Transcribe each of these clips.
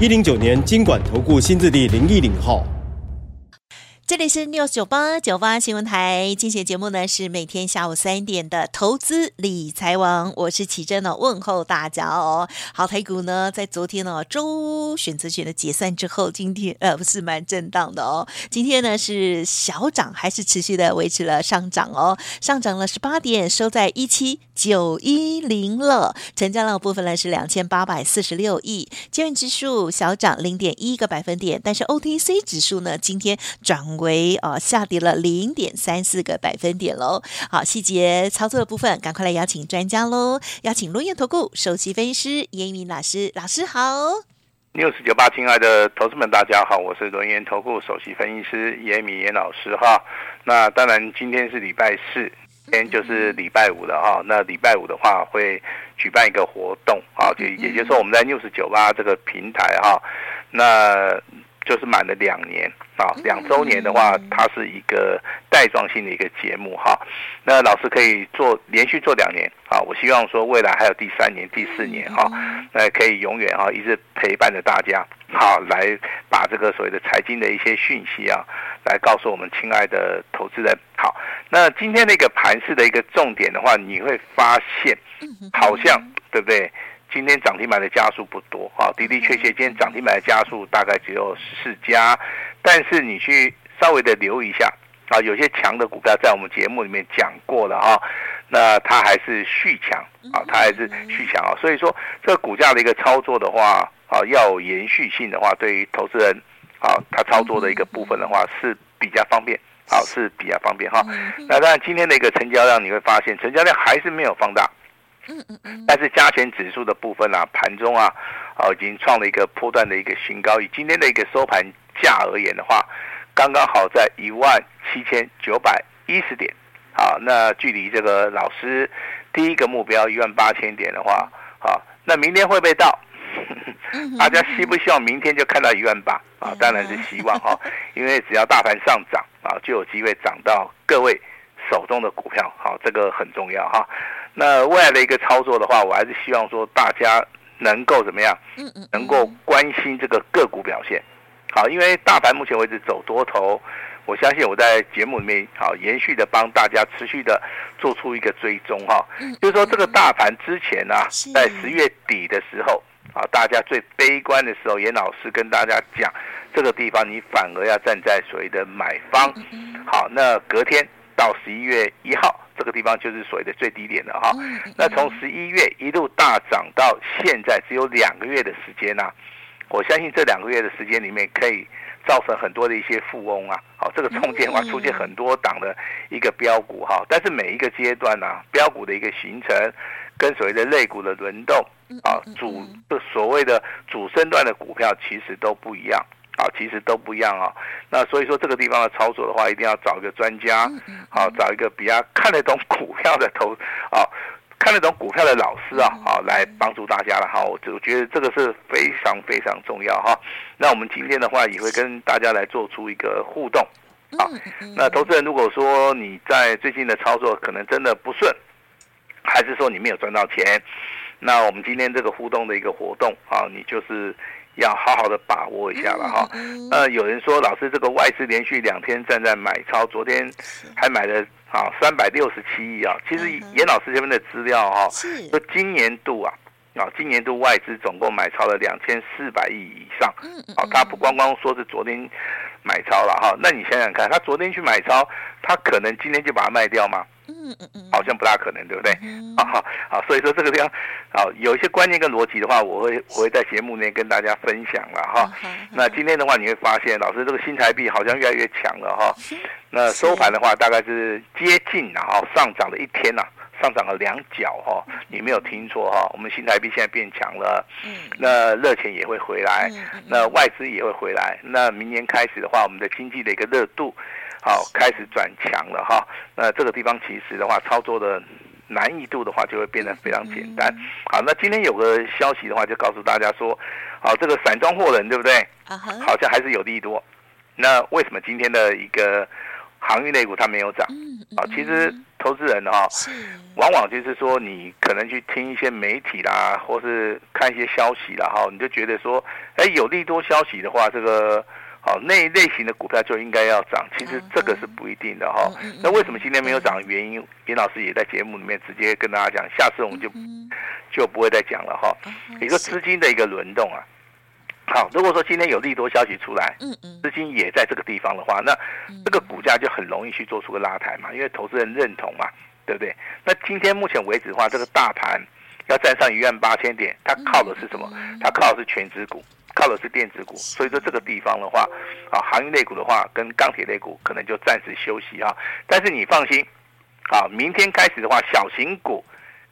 一零九年金管投顾新字第零一零号。这里是 News 九八九八新闻台，今天节目呢是每天下午三点的投资理财王，我是奇珍哦，问候大家哦。好，台股呢在昨天呢周选择权的结算之后，今天呃不是蛮震荡的哦。今天呢是小涨，还是持续的维持了上涨哦，上涨了十八点，收在一七九一零了。成交量部分呢是两千八百四十六亿，金融指数小涨零点一个百分点，但是 OTC 指数呢今天转。为啊下跌了零点三四个百分点喽。好，细节操作的部分，赶快来邀请专家喽！邀请轮源投顾首席分析师严一民老师，老师好。News 九八，亲爱的投资们，大家好，我是轮源投顾首席分析师严敏严老师哈。那当然，今天是礼拜四，今天就是礼拜五了哈。那礼拜五的话，会举办一个活动啊，就也就是说，我们在 News 九八这个平台哈，那。就是满了两年啊，两周年的话，它是一个带状性的一个节目哈。那老师可以做连续做两年啊，我希望说未来还有第三年、第四年哈，那可以永远啊一直陪伴着大家，好来把这个所谓的财经的一些讯息啊，来告诉我们亲爱的投资人。好，那今天那个盘市的一个重点的话，你会发现好像对不对？今天涨停板的家数不多啊，的的确确，今天涨停板的家数大概只有十四家，但是你去稍微的留意一下啊，有些强的股票在我们节目里面讲过了啊，那它还是续强啊，它还是续强啊，所以说这个股价的一个操作的话啊，要有延续性的话，对于投资人啊，他操作的一个部分的话是比较方便，好，是比较方便哈。那当然今天的一个成交量你会发现，成交量还是没有放大。嗯嗯嗯，但是加权指数的部分啊，盘中啊，啊已经创了一个波段的一个新高。以今天的一个收盘价而言的话，刚刚好在一万七千九百一十点。好，那距离这个老师第一个目标一万八千点的话，好，那明天会不会到？大家希不希望明天就看到一万八？啊，当然是希望哈，因为只要大盘上涨啊，就有机会涨到各位手中的股票。好，这个很重要哈。那未来的一个操作的话，我还是希望说大家能够怎么样？嗯嗯能够关心这个个股表现。好，因为大盘目前为止走多头，我相信我在节目里面好延续的帮大家持续的做出一个追踪哈。就是说这个大盘之前呢，在十月底的时候啊，大家最悲观的时候，严老师跟大家讲，这个地方你反而要站在所谓的买方。好，那隔天到十一月一号。这个地方就是所谓的最低点了哈，那从十一月一路大涨到现在只有两个月的时间呐，我相信这两个月的时间里面可以造成很多的一些富翁啊，好，这个中间的话出现很多档的一个标股哈，但是每一个阶段呢，标股的一个形成跟所谓的类股的轮动啊，主的所谓的主升段的股票其实都不一样。啊，其实都不一样啊。那所以说这个地方的操作的话，一定要找一个专家，好，找一个比较看得懂股票的投，啊，看得懂股票的老师啊，好，来帮助大家了。哈，我我觉得这个是非常非常重要哈。那我们今天的话也会跟大家来做出一个互动。好，那投资人如果说你在最近的操作可能真的不顺，还是说你没有赚到钱，那我们今天这个互动的一个活动啊，你就是。要好好的把握一下了哈。呃，有人说老师这个外资连续两天站在买超，昨天还买了啊三百六十七亿啊。其实严老师这边的资料哈，说今年度啊啊今年度外资总共买超了两千四百亿以上。啊，他不光光说是昨天买超了哈，那你想想看，他昨天去买超，他可能今天就把它卖掉吗？嗯嗯嗯，好像不大可能，对不对？啊好，好，所以说这个地方，好有一些观念跟逻辑的话，我会我会在节目内跟大家分享了哈。那今天的话，你会发现老师这个新台币好像越来越强了哈。那收盘的话，大概是接近了哈上涨了一天呐，上涨了两角哈，你没有听错哈，我们新台币现在变强了，嗯。那热钱也会回来，那外资也会回来，那明年开始的话，我们的经济的一个热度好开始转强了哈，那这个地方其实的话，操作的难易度的话就会变得非常简单。好，那今天有个消息的话，就告诉大家说，好，这个散装货人对不对？好像还是有利多。那为什么今天的一个航运类股它没有涨？啊，其实投资人哈，往往就是说你可能去听一些媒体啦，或是看一些消息啦哈，你就觉得说，哎，有利多消息的话，这个好那一类型的股票就应该要涨。其实这个是不一定的哈。那为什么今天没有涨的原因，严老师也在节目里面直接跟大家讲，下次我们就就不会再讲了哈。一个资金的一个轮动啊。好，如果说今天有利多消息出来，嗯嗯，资金也在这个地方的话，那这个股价就很容易去做出个拉抬嘛，因为投资人认同嘛，对不对？那今天目前为止的话，这个大盘要站上一万八千点，它靠的是什么？它靠的是全值股，靠的是电子股。所以说这个地方的话，啊，航运类股的话，跟钢铁类股可能就暂时休息啊。但是你放心，啊，明天开始的话，小型股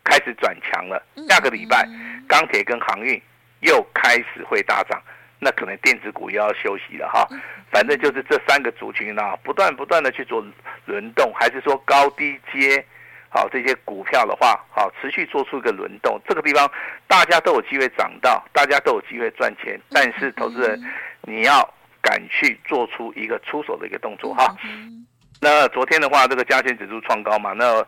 开始转强了，下个礼拜钢铁跟航运。又开始会大涨，那可能电子股又要休息了哈。反正就是这三个族群呢，不断不断的去做轮动，还是说高低阶，好这些股票的话，好持续做出一个轮动。这个地方大家都有机会涨到，大家都有机会赚钱。但是投资人你要敢去做出一个出手的一个动作哈。那昨天的话，这个加权指数创高嘛，那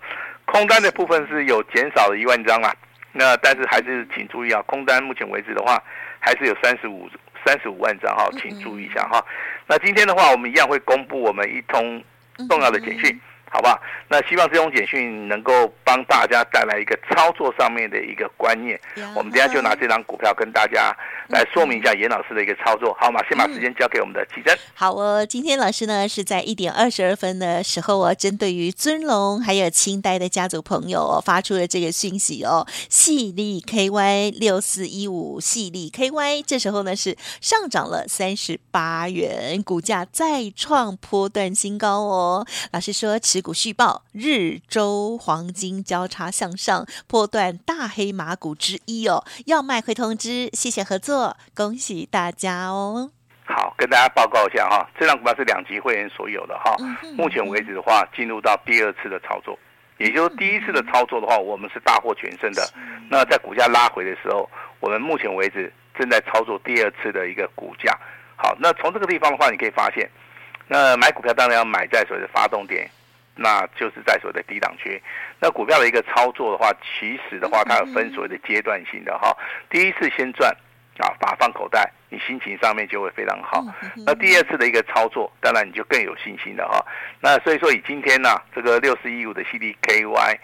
空单的部分是有减少了一万张啊。那但是还是请注意啊，空单目前为止的话，还是有三十五三十五万张哈，请注意一下哈。那今天的话，我们一样会公布我们一通重要的简讯。好吧，那希望这种简讯能够帮大家带来一个操作上面的一个观念。我们等下就拿这张股票跟大家来说明一下严老师的一个操作，好吗？先把时间交给我们的启珍。好哦，今天老师呢是在一点二十二分的时候哦，针对于尊龙还有清代的家族朋友哦，发出了这个讯息哦，细力 KY 六四一五，矽力 KY 这时候呢是上涨了三十八元，股价再创波段新高哦。老师说持。股续报，日周黄金交叉向上，波段大黑马股之一哦。要卖会通知，谢谢合作，恭喜大家哦。好，跟大家报告一下哈，这张股票是两级会员所有的哈。目前为止的话，进入到第二次的操作，也就是第一次的操作的话，我们是大获全胜的。那在股价拉回的时候，我们目前为止正在操作第二次的一个股价。好，那从这个地方的话，你可以发现，那买股票当然要买在所谓的发动点。那就是在所谓的低档区，那股票的一个操作的话，其实的话，它有分所谓的阶段性的哈。第一次先赚啊，把它放口袋，你心情上面就会非常好。那第二次的一个操作，当然你就更有信心了哈。那所以说，以今天呢，这个六四一五的 CDKY，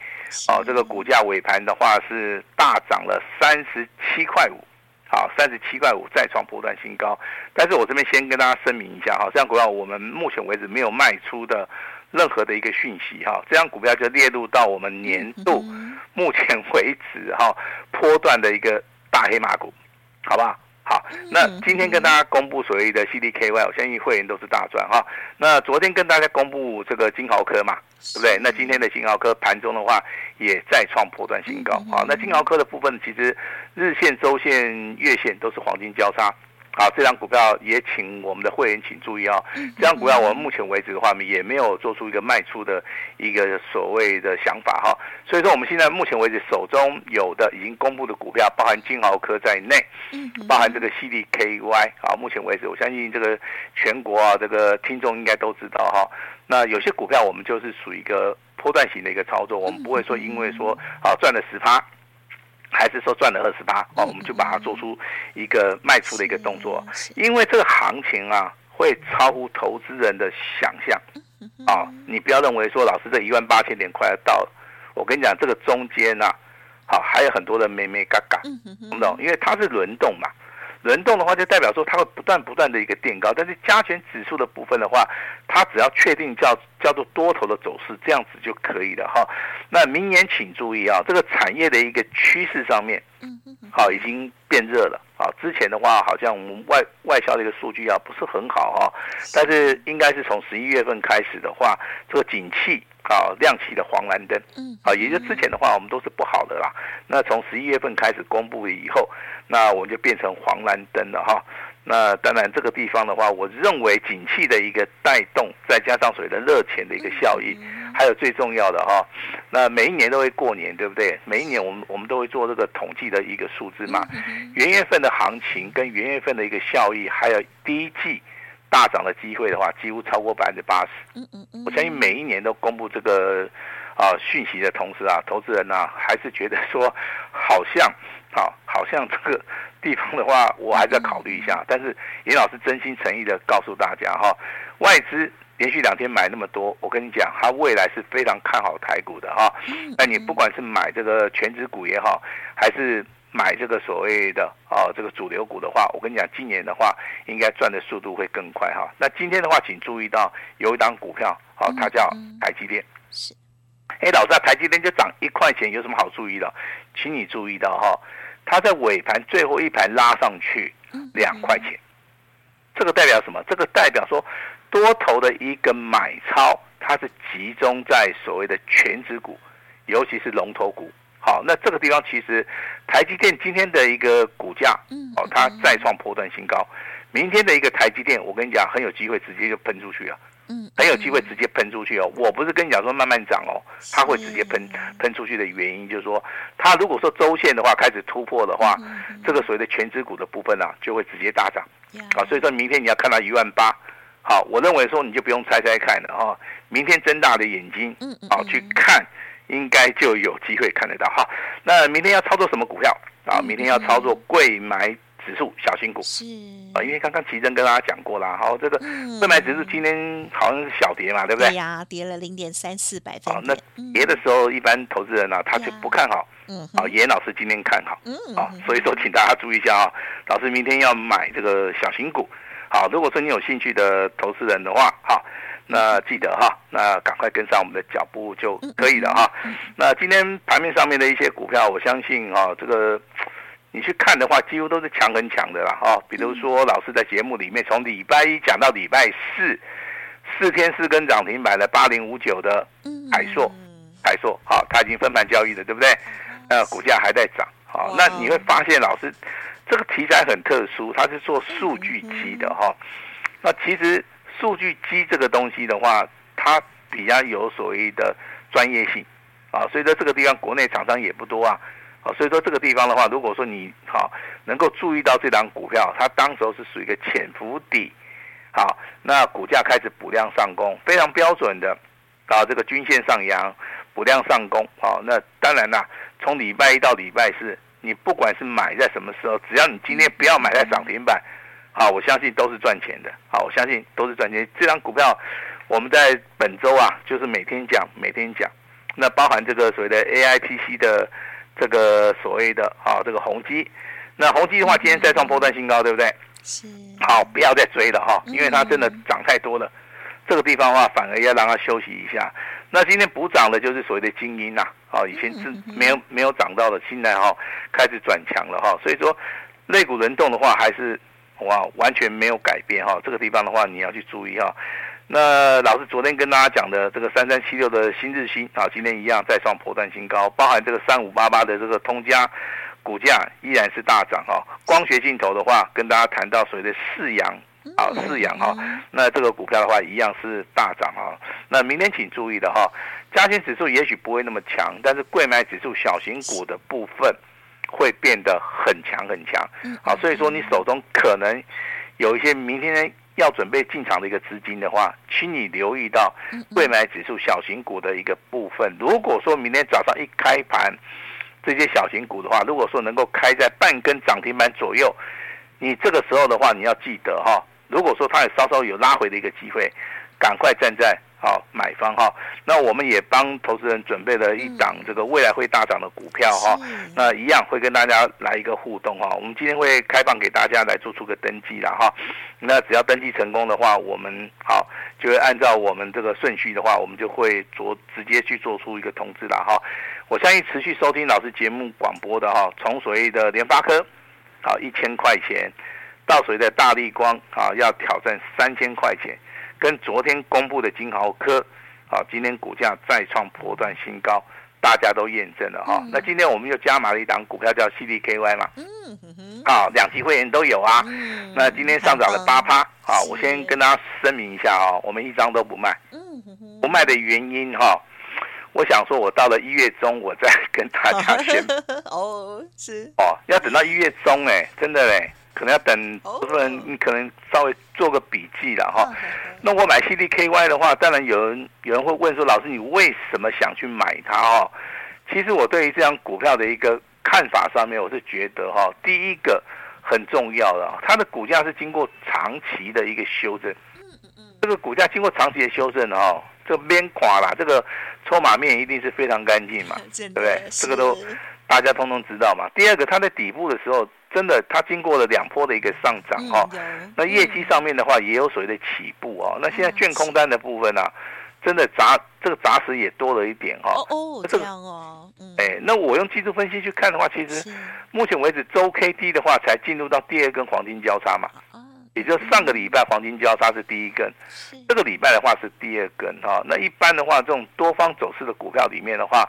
哦，这个股价尾盘的话是大涨了三十七块五，好，三十七块五再创波段新高。但是我这边先跟大家声明一下哈，这样股票我们目前为止没有卖出的。任何的一个讯息哈，这张股票就列入到我们年度目前为止哈波段的一个大黑马股，好不好？好，那今天跟大家公布所谓的 CDKY，我相信会员都是大赚哈。那昨天跟大家公布这个金豪科嘛，对不对？那今天的金豪科盘中的话也再创破断新高啊。那金豪科的部分其实日线、周线、月线都是黄金交叉。好，这张股票也请我们的会员请注意啊、哦！这张股票我们目前为止的话，也没有做出一个卖出的一个所谓的想法哈。所以说，我们现在目前为止手中有的已经公布的股票，包含金豪科在内，包含这个 CDKY 啊。目前为止，我相信这个全国啊，这个听众应该都知道哈。那有些股票我们就是属于一个波段型的一个操作，我们不会说因为说啊赚了十趴。还是说赚了二十八哦，我们就把它做出一个卖出的一个动作，因为这个行情啊会超乎投资人的想象啊！你不要认为说老师这一万八千点快要到了，我跟你讲这个中间呐，好还有很多的咩咩嘎嘎，懂不懂？因为它是轮动嘛。轮动的话，就代表说它会不断不断的一个垫高，但是加权指数的部分的话，它只要确定叫叫做多头的走势，这样子就可以了哈。那明年请注意啊，这个产业的一个趋势上面，好已经变热了啊。之前的话，好像我们外外销的一个数据啊不是很好哈，但是应该是从十一月份开始的话，这个景气。啊亮起的黄蓝灯，嗯，啊，也就之前的话我们都是不好的啦。那从十一月份开始公布了以后，那我们就变成黄蓝灯了哈。那当然这个地方的话，我认为景气的一个带动，再加上所谓的热钱的一个效益，还有最重要的哈，那每一年都会过年，对不对？每一年我们我们都会做这个统计的一个数字嘛，元月份的行情跟元月份的一个效益，还有第一季。大涨的机会的话，几乎超过百分之八十。嗯嗯嗯，我相信每一年都公布这个啊讯息的同时啊，投资人呢、啊、还是觉得说好像啊，好像这个地方的话，我还是要考虑一下。但是严老师真心诚意的告诉大家哈，外资连续两天买那么多，我跟你讲，他未来是非常看好台股的哈。那你不管是买这个权值股也好，还是买这个所谓的啊这个主流股的话，我跟你讲，今年的话应该赚的速度会更快哈。那今天的话，请注意到有一档股票，好，它叫台积电。是，哎，老师，台积电就涨一块钱，有什么好注意的？请你注意到哈，它在尾盘最后一盘拉上去两块钱，这个代表什么？这个代表说多头的一个买超，它是集中在所谓的全值股，尤其是龙头股。好，那这个地方其实台积电今天的一个股价，哦，它再创波段新高。明天的一个台积电，我跟你讲，很有机会直接就喷出去了，嗯，很有机会直接喷出去哦。我不是跟你讲说慢慢涨哦，它会直接喷喷出去的原因就是说，它如果说周线的话开始突破的话，这个所谓的全指股的部分啊，就会直接大涨。啊，所以说明天你要看到一万八，好，我认为说你就不用猜猜看了啊，明天睁大的眼睛，好去看。应该就有机会看得到哈。那明天要操作什么股票啊？明天要操作贵买指数小型股是啊，因为刚刚奇珍跟大家讲过了，好，这个柜买指数今天好像是小跌嘛，对不对？对呀，跌了零点三四百分。那跌的时候，一般投资人呢，他就不看好。嗯。啊，严老师今天看好。嗯。啊，所以说，请大家注意一下啊，老师明天要买这个小型股。好，如果说你有兴趣的投资人的话，好。那记得哈，那赶快跟上我们的脚步就可以了哈。那今天盘面上面的一些股票，我相信啊，这个你去看的话，几乎都是强很强的啦哈。比如说，老师在节目里面从礼拜一讲到礼拜四，四天四根涨停板的八零五九的海硕，海硕好，它已经分盘交易了，对不对？呃，股价还在涨。好，那你会发现老师这个题材很特殊，它是做数据机的哈。那其实。数据机这个东西的话，它比较有所谓的专业性。啊，所以说这个地方国内厂商也不多啊，啊，所以说这个地方的话，如果说你好能够注意到这档股票，它当时候是属于一个潜伏底，好，那股价开始补量上攻，非常标准的啊，这个均线上扬，补量上攻，好，那当然啦，从礼拜一到礼拜四，你不管是买在什么时候，只要你今天不要买在涨停板。好，我相信都是赚钱的。好，我相信都是赚钱。这张股票，我们在本周啊，就是每天讲，每天讲。那包含这个所谓的 AIPC 的这个所谓的啊，这个宏基。那宏基的话，今天再创波段新高，对不对？是。好，不要再追了哈，因为它真的涨太多了。这个地方的话，反而要让它休息一下。那今天补涨的就是所谓的精英呐。好，以前是没有没有涨到的，现在哈开始转强了哈。所以说，类股轮动的话，还是。哇，完全没有改变哈，这个地方的话你要去注意哈。那老师昨天跟大家讲的这个三三七六的新日新啊，今天一样再创破断新高，包含这个三五八八的这个通家股价依然是大涨哈。光学镜头的话，跟大家谈到所谓的四阳啊，四阳哈，那这个股票的话一样是大涨哈。那明天请注意的哈，加权指数也许不会那么强，但是贵买指数小型股的部分。会变得很强很强，好，所以说你手中可能有一些明天要准备进场的一个资金的话，请你留意到未买指数小型股的一个部分。如果说明天早上一开盘，这些小型股的话，如果说能够开在半根涨停板左右，你这个时候的话，你要记得哈，如果说它也稍稍有拉回的一个机会，赶快站在。好，买方哈，那我们也帮投资人准备了一档这个未来会大涨的股票哈，那一样会跟大家来一个互动哈。我们今天会开放给大家来做出个登记了哈，那只要登记成功的话，我们好就会按照我们这个顺序的话，我们就会做直接去做出一个通知了哈。我相信持续收听老师节目广播的哈，从所谓的联发科好一千块钱，到所谓的大力光啊要挑战三千块钱。跟昨天公布的金豪科，好，今天股价再创波段新高，大家都验证了哈。那今天我们又加码了一档股票叫 CDKY 嘛，嗯哼，啊，两期会员都有啊。那今天上涨了八趴，好，我先跟大家声明一下啊，我们一张都不卖，不卖的原因哈。我想说，我到了一月中，我再跟大家宣布。哦，是。哦，要等到一月中哎，真的嘞，可能要等部分人，你可能稍微做个笔记了哈。那我买 CDKY 的话，当然有人有人会问说，老师你为什么想去买它哦？其实我对于这张股票的一个看法上面，我是觉得哈，第一个很重要的，它的股价是经过长期的一个修正，这个股价经过长期的修正哈。这个边垮了，这个筹码面一定是非常干净嘛，对不对？这个都大家通通知道嘛。第二个，它在底部的时候，真的它经过了两波的一个上涨哦。那业绩上面的话，也有所谓的起步哦。那现在券空单的部分呢，真的砸这个砸死也多了一点哈。哦哦，这样哦。哎，那我用技术分析去看的话，其实目前为止周 K D 的话，才进入到第二根黄金交叉嘛。也就上个礼拜黄金交叉是第一根，这个礼拜的话是第二根哈。那一般的话，这种多方走势的股票里面的话，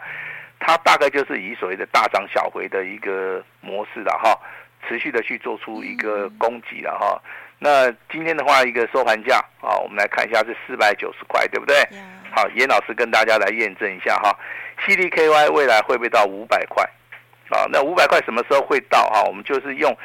它大概就是以所谓的大涨小回的一个模式的哈，持续的去做出一个攻击了哈。那今天的话，一个收盘价啊，我们来看一下是四百九十块，对不对？好，严老师跟大家来验证一下哈，CDKY 未来会不会到五百块？啊，那五百块什么时候会到啊？我们就是用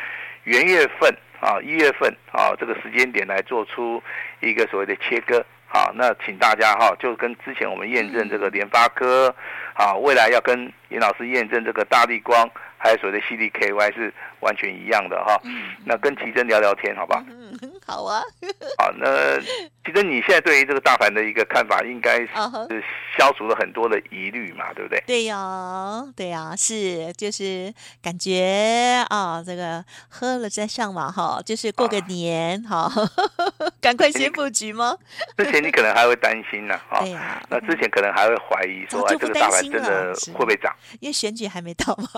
元月份。啊，一月份啊，这个时间点来做出一个所谓的切割，好，那请大家哈，就跟之前我们验证这个联发科，啊，未来要跟严老师验证这个大力光，还有所谓的 CDKY 是完全一样的哈。那跟奇珍聊聊天，好吧？好啊，好，那其实你现在对于这个大盘的一个看法，应该是消除了很多的疑虑嘛，对不对？对呀、哦，对呀、哦，是，就是感觉啊、哦，这个喝了再上嘛哈，就是过个年哈，赶、哦、快先布局吗？之前你可能还会担心呢、啊，对呀、哦，那之前可能还会怀疑说，哎，这个大盘真的会不会涨？因为选举还没到嘛。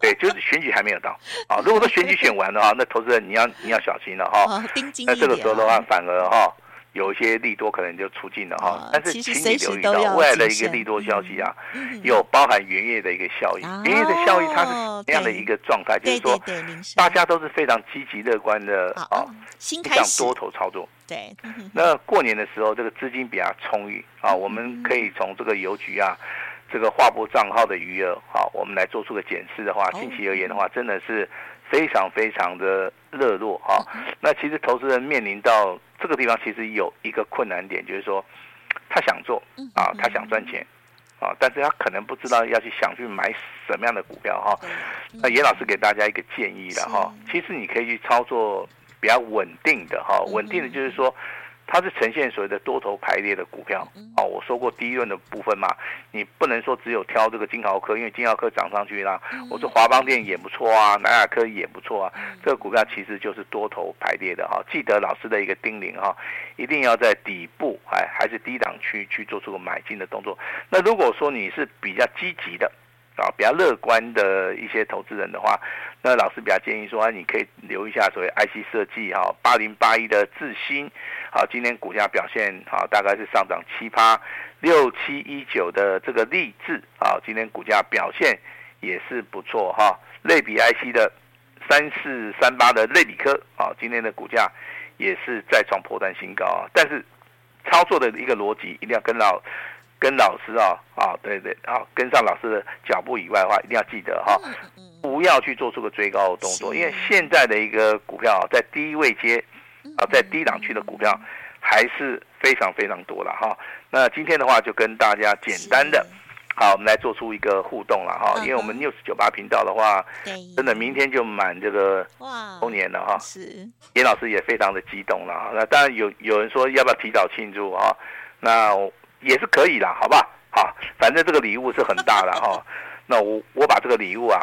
对，就是选举还没有到啊。如果说选举选完的话，那投资人你要你要小心了哈。哦那这个时候的话，反而哈有一些利多可能就出尽了哈。但是请你留意到未来的一个利多消息啊，有包含元月的一个效应。元月的效应它是这样的一个状态，就是说大家都是非常积极乐观的啊，想多头操作。对，那过年的时候这个资金比较充裕啊，我们可以从这个邮局啊。这个划拨账号的余额，好，我们来做出个检视的话，近期而言的话，真的是非常非常的热络哈。那其实投资人面临到这个地方，其实有一个困难点，就是说他想做啊，他想赚钱啊，但是他可能不知道要去想去买什么样的股票哈。那严老师给大家一个建议了哈，其实你可以去操作比较稳定的哈，稳定的就是说。它是呈现所谓的多头排列的股票，哦，我说过第一轮的部分嘛，你不能说只有挑这个金豪科，因为金豪科涨上去啦，我说华邦电也不错啊，南亚科也不错啊，这个股票其实就是多头排列的哈，记得老师的一个叮咛哈，一定要在底部还还是低档区去做出个买进的动作。那如果说你是比较积极的。啊，比较乐观的一些投资人的话，那老师比较建议说，你可以留一下所谓 IC 设计哈，八零八一的智新，好，今天股价表现好，大概是上涨七八，六七一九的这个力智啊，今天股价表现也是不错哈，类比 IC 的三四三八的类比科啊，今天的股价也是再创波段新高啊，但是操作的一个逻辑一定要跟老。跟老师啊啊，对对，啊，跟上老师的脚步以外的话，一定要记得哈，不要去做出个追高的动作，因为现在的一个股票啊，在低位阶啊，在低档区的股票还是非常非常多了哈。那今天的话，就跟大家简单的，好，我们来做出一个互动了哈，因为我们 News 九八频道的话，真的明天就满这个周年了哈。是，严老师也非常的激动了。那当然有有人说要不要提早庆祝啊？那。也是可以啦，好不好？好，反正这个礼物是很大的哈。那我我把这个礼物啊，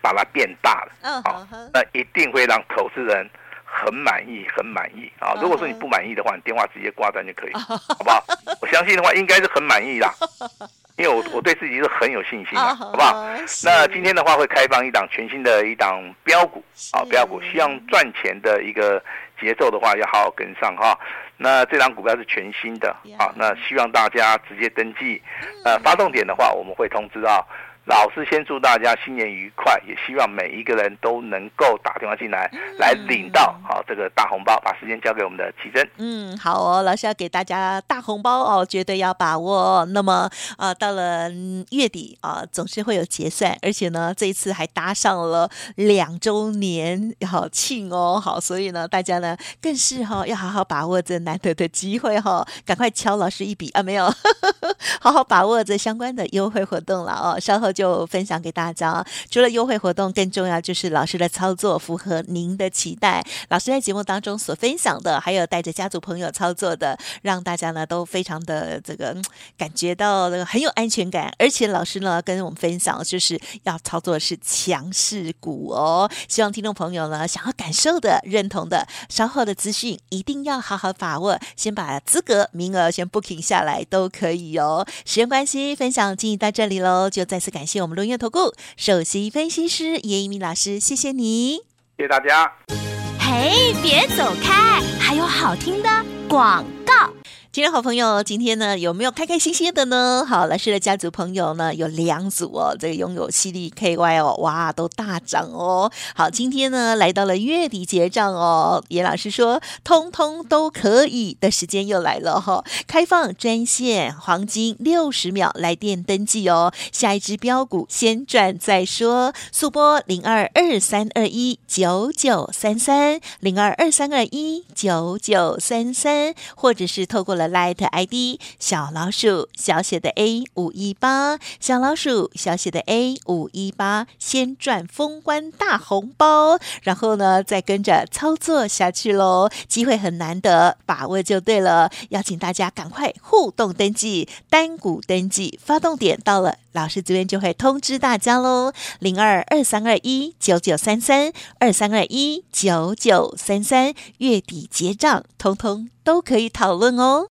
把它变大了，好，那一定会让投资人很满意，很满意啊。如果说你不满意的话，你电话直接挂断就可以，好不好？我相信的话，应该是很满意啦，因为我我对自己是很有信心的，好不好？那今天的话会开放一档全新的一档标股啊，标股，希望赚钱的一个节奏的话，要好好跟上哈。那这档股票是全新的啊，那希望大家直接登记。呃，发动点的话，我们会通知到。老师先祝大家新年愉快，也希望每一个人都能够打电话进来，来领到好这个大红包。把时间交给我们的奇珍。嗯，好哦，老师要给大家大红包哦，绝对要把握。那么啊，到了月底啊，总是会有结算，而且呢，这一次还搭上了两周年好庆哦，好，所以呢，大家呢更是哈要好好把握这难得的机会哈，赶快敲老师一笔啊，没有，好好把握这相关的优惠活动了哦，稍后。就分享给大家，除了优惠活动，更重要就是老师的操作符合您的期待。老师在节目当中所分享的，还有带着家族朋友操作的，让大家呢都非常的这个感觉到那个很有安全感。而且老师呢跟我们分享，就是要操作的是强势股哦。希望听众朋友呢想要感受的、认同的，稍后的资讯一定要好好把握，先把资格名额先 booking 下来都可以哦。时间关系，分享进行到这里喽，就再次感。感谢我们伦元投顾首席分析师叶一鸣老师，谢谢你，谢谢大家。嘿，别走开，还有好听的广告。今天好朋友，今天呢有没有开开心心的呢？好，老师的家族朋友呢有两组哦，这个拥有矽力 KY 哦，哇，都大涨哦。好，今天呢来到了月底结账哦，严老师说通通都可以的时间又来了哈、哦，开放专线黄金六十秒来电登记哦，下一支标股先赚再说，速拨零二二三二一九九三三零二二三二一九九三三，或者是透过了了。Light ID 小老鼠小写的 A 五一八，小老鼠小写的 A 五一八，先赚封关大红包，然后呢再跟着操作下去喽，机会很难得，把握就对了。邀请大家赶快互动登记，单股登记，发动点到了，老师这边就会通知大家喽。零二二三二一九九三三二三二一九九三三，月底结账，通通都可以讨论哦。